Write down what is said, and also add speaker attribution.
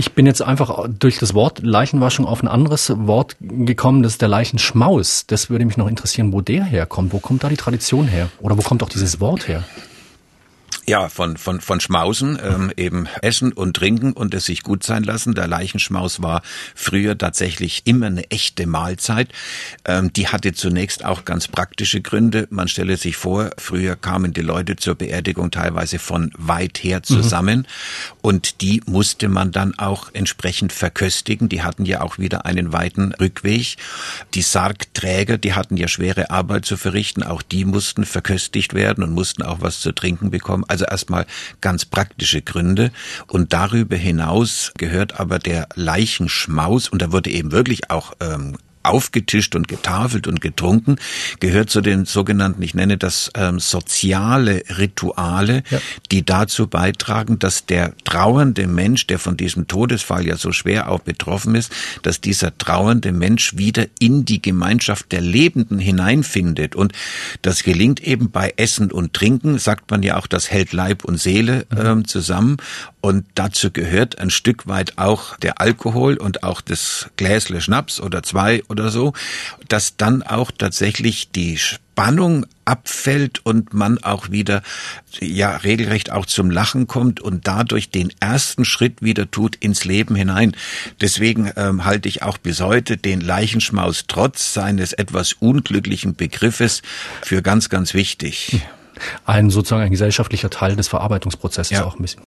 Speaker 1: Ich bin jetzt einfach durch das Wort Leichenwaschung auf ein anderes Wort gekommen, das ist der Leichenschmaus. Das würde mich noch interessieren, wo der herkommt. Wo kommt da die Tradition her? Oder wo kommt auch dieses Wort her?
Speaker 2: Ja, von, von, von Schmausen, ähm, eben essen und trinken und es sich gut sein lassen. Der Leichenschmaus war früher tatsächlich immer eine echte Mahlzeit. Ähm, die hatte zunächst auch ganz praktische Gründe. Man stelle sich vor, früher kamen die Leute zur Beerdigung teilweise von weit her mhm. zusammen mhm. und die musste man dann auch entsprechend verköstigen. Die hatten ja auch wieder einen weiten Rückweg. Die Sargträger, die hatten ja schwere Arbeit zu verrichten. Auch die mussten verköstigt werden und mussten auch was zu trinken bekommen. Also erstmal ganz praktische Gründe. Und darüber hinaus gehört aber der Leichenschmaus, und da wurde eben wirklich auch ähm, aufgetischt und getafelt und getrunken, gehört zu den sogenannten, ich nenne das ähm, soziale Rituale, ja. die dazu beitragen, dass der trauernde Mensch, der von diesem Todesfall ja so schwer auch betroffen ist, dass dieser trauernde Mensch wieder in die Gemeinschaft der Lebenden hineinfindet. Und das gelingt eben bei Essen und Trinken, sagt man ja auch, das hält Leib und Seele mhm. ähm, zusammen. Und dazu gehört ein Stück weit auch der Alkohol und auch das Gläsle Schnaps oder zwei oder so, dass dann auch tatsächlich die Spannung abfällt und man auch wieder, ja, regelrecht auch zum Lachen kommt und dadurch den ersten Schritt wieder tut ins Leben hinein. Deswegen ähm, halte ich auch bis heute den Leichenschmaus trotz seines etwas unglücklichen Begriffes für ganz, ganz wichtig.
Speaker 1: Ein sozusagen ein gesellschaftlicher Teil des Verarbeitungsprozesses ja. auch ein bisschen.